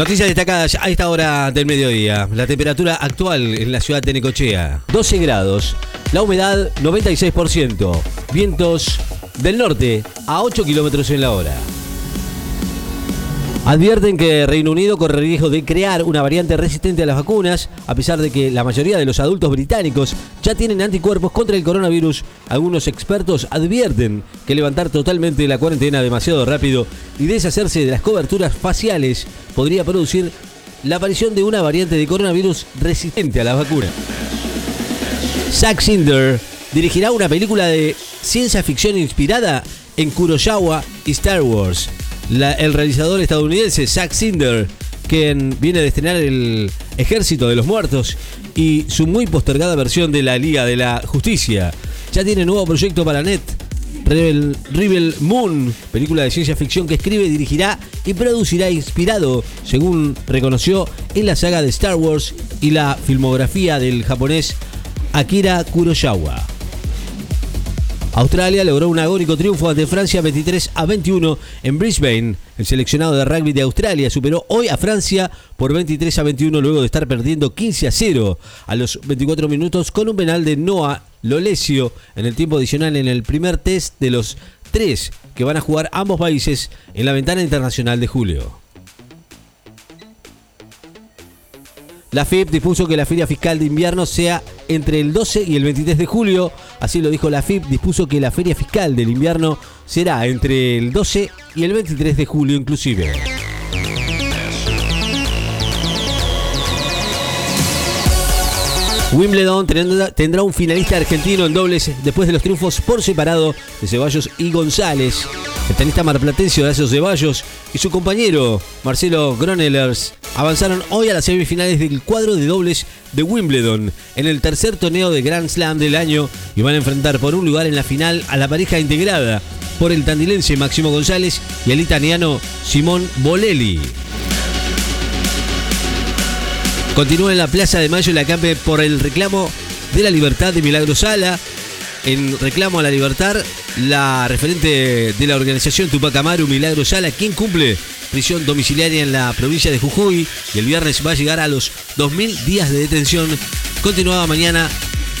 Noticias destacadas a esta hora del mediodía. La temperatura actual en la ciudad de Necochea, 12 grados. La humedad, 96%. Vientos del norte a 8 kilómetros en la hora. Advierten que Reino Unido corre riesgo de crear una variante resistente a las vacunas, a pesar de que la mayoría de los adultos británicos ya tienen anticuerpos contra el coronavirus. Algunos expertos advierten que levantar totalmente la cuarentena demasiado rápido y deshacerse de las coberturas faciales podría producir la aparición de una variante de coronavirus resistente a las vacunas. Zack Snyder dirigirá una película de ciencia ficción inspirada en Kurosawa y Star Wars el realizador estadounidense Zack Snyder, quien viene de estrenar El Ejército de los Muertos y su muy postergada versión de la Liga de la Justicia. Ya tiene nuevo proyecto para Net, Rebel, Rebel, Moon, película de ciencia ficción que escribe, dirigirá y producirá inspirado, según reconoció, en la saga de Star Wars y la filmografía del japonés Akira Kurosawa. Australia logró un agónico triunfo ante Francia 23 a 21 en Brisbane. El seleccionado de rugby de Australia superó hoy a Francia por 23 a 21 luego de estar perdiendo 15 a 0 a los 24 minutos con un penal de Noah Lolesio en el tiempo adicional en el primer test de los tres que van a jugar ambos países en la ventana internacional de julio. La FIP dispuso que la feria fiscal de invierno sea entre el 12 y el 23 de julio. Así lo dijo la FIP, dispuso que la feria fiscal del invierno será entre el 12 y el 23 de julio inclusive. Wimbledon tendrá un finalista argentino en dobles después de los triunfos por separado de Ceballos y González. El tenista marplatense Horacio Ceballos y su compañero Marcelo Gronelers avanzaron hoy a las semifinales del cuadro de dobles de Wimbledon en el tercer torneo de Grand Slam del año y van a enfrentar por un lugar en la final a la pareja integrada por el tandilense Máximo González y el italiano Simón Bolelli. Continúa en la Plaza de Mayo la campe por el reclamo de la libertad de Milagro Sala. En reclamo a la libertad, la referente de la organización Tupac Amaru, Milagro Sala, quien cumple prisión domiciliaria en la provincia de Jujuy y el viernes va a llegar a los 2.000 días de detención. Continuaba mañana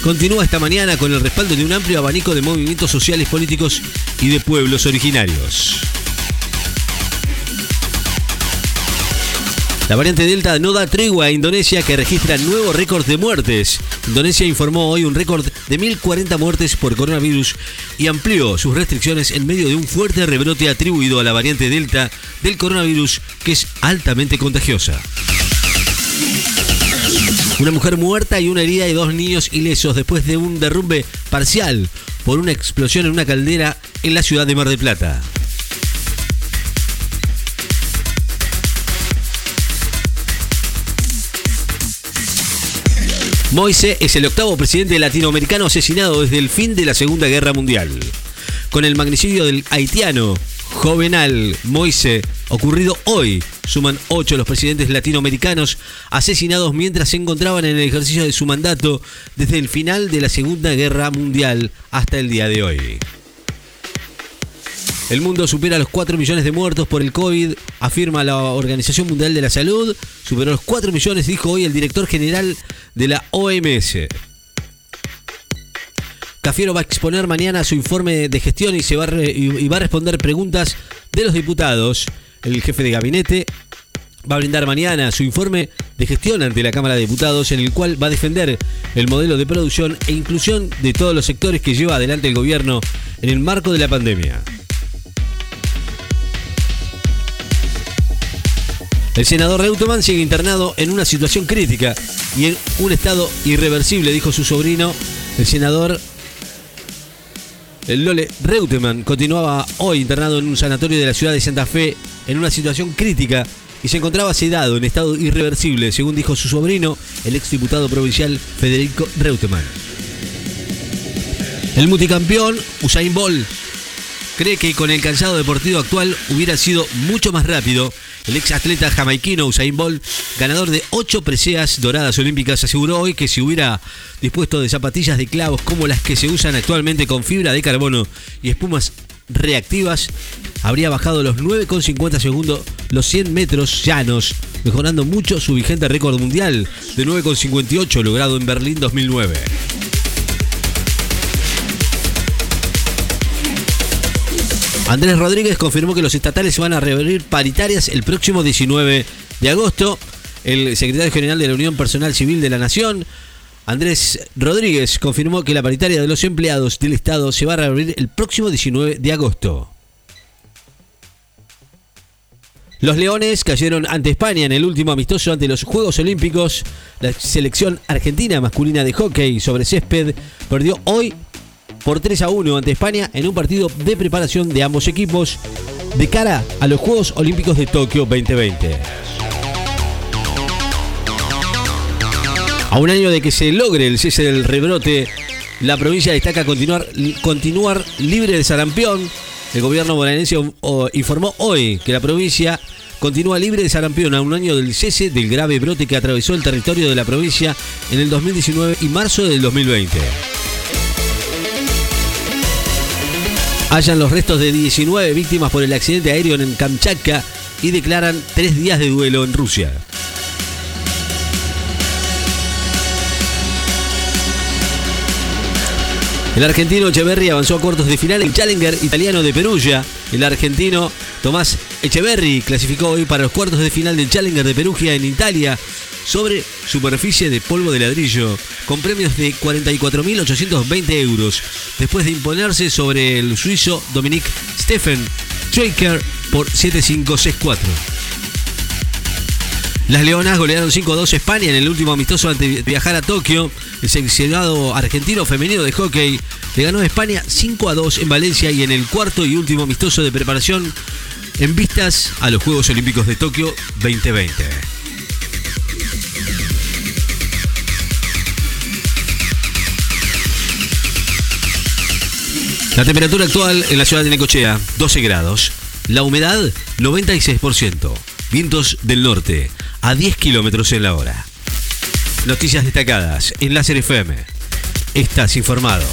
continúa esta mañana con el respaldo de un amplio abanico de movimientos sociales, políticos y de pueblos originarios. La variante Delta no da tregua a Indonesia que registra nuevo récord de muertes. Indonesia informó hoy un récord de 1.040 muertes por coronavirus y amplió sus restricciones en medio de un fuerte rebrote atribuido a la variante Delta del coronavirus que es altamente contagiosa. Una mujer muerta y una herida y dos niños ilesos después de un derrumbe parcial por una explosión en una caldera en la ciudad de Mar del Plata. Moise es el octavo presidente latinoamericano asesinado desde el fin de la Segunda Guerra Mundial. Con el magnicidio del haitiano Jovenal Moise ocurrido hoy, suman ocho los presidentes latinoamericanos asesinados mientras se encontraban en el ejercicio de su mandato desde el final de la Segunda Guerra Mundial hasta el día de hoy. El mundo supera los 4 millones de muertos por el COVID, afirma la Organización Mundial de la Salud. Superó los 4 millones, dijo hoy el director general de la OMS. Cafiero va a exponer mañana su informe de gestión y, se va, y va a responder preguntas de los diputados. El jefe de gabinete va a brindar mañana su informe de gestión ante la Cámara de Diputados en el cual va a defender el modelo de producción e inclusión de todos los sectores que lleva adelante el gobierno en el marco de la pandemia. El senador Reutemann sigue internado en una situación crítica y en un estado irreversible, dijo su sobrino, el senador el Lole Reutemann continuaba hoy internado en un sanatorio de la ciudad de Santa Fe en una situación crítica y se encontraba sedado en estado irreversible, según dijo su sobrino, el exdiputado provincial Federico Reutemann. El multicampeón Usain Bolt cree que con el cansado deportivo actual hubiera sido mucho más rápido. El ex atleta jamaiquino Usain Bolt, ganador de ocho preseas doradas olímpicas, aseguró hoy que si hubiera dispuesto de zapatillas de clavos como las que se usan actualmente con fibra de carbono y espumas reactivas, habría bajado los 9,50 segundos los 100 metros llanos, mejorando mucho su vigente récord mundial de 9,58 logrado en Berlín 2009. Andrés Rodríguez confirmó que los estatales se van a reabrir paritarias el próximo 19 de agosto. El secretario general de la Unión Personal Civil de la Nación, Andrés Rodríguez, confirmó que la paritaria de los empleados del Estado se va a reabrir el próximo 19 de agosto. Los Leones cayeron ante España en el último amistoso ante los Juegos Olímpicos. La selección argentina masculina de hockey sobre césped perdió hoy por 3 a 1 ante España en un partido de preparación de ambos equipos de cara a los Juegos Olímpicos de Tokio 2020. A un año de que se logre el cese del rebrote, la provincia destaca continuar, libre de sarampión. El gobierno bonaerense informó hoy que la provincia continúa libre de sarampión a un año del cese del grave brote que atravesó el territorio de la provincia en el 2019 y marzo del 2020. Hallan los restos de 19 víctimas por el accidente aéreo en Kamchatka y declaran tres días de duelo en Rusia. El argentino Echeverry avanzó a cuartos de final en Challenger italiano de Perugia. El argentino Tomás Echeverry clasificó hoy para los cuartos de final del Challenger de Perugia en Italia sobre superficie de polvo de ladrillo, con premios de 44.820 euros, después de imponerse sobre el suizo Dominique Stephen Schweiker por 7-5-6-4. Las Leonas golearon 5-2 a España en el último amistoso antes de viajar a Tokio. El seleccionado argentino femenino de hockey le ganó a España 5-2 en Valencia y en el cuarto y último amistoso de preparación en vistas a los Juegos Olímpicos de Tokio 2020. La temperatura actual en la ciudad de Necochea, 12 grados. La humedad, 96%. Vientos del norte, a 10 kilómetros en la hora. Noticias destacadas en Láser FM. Estás informado.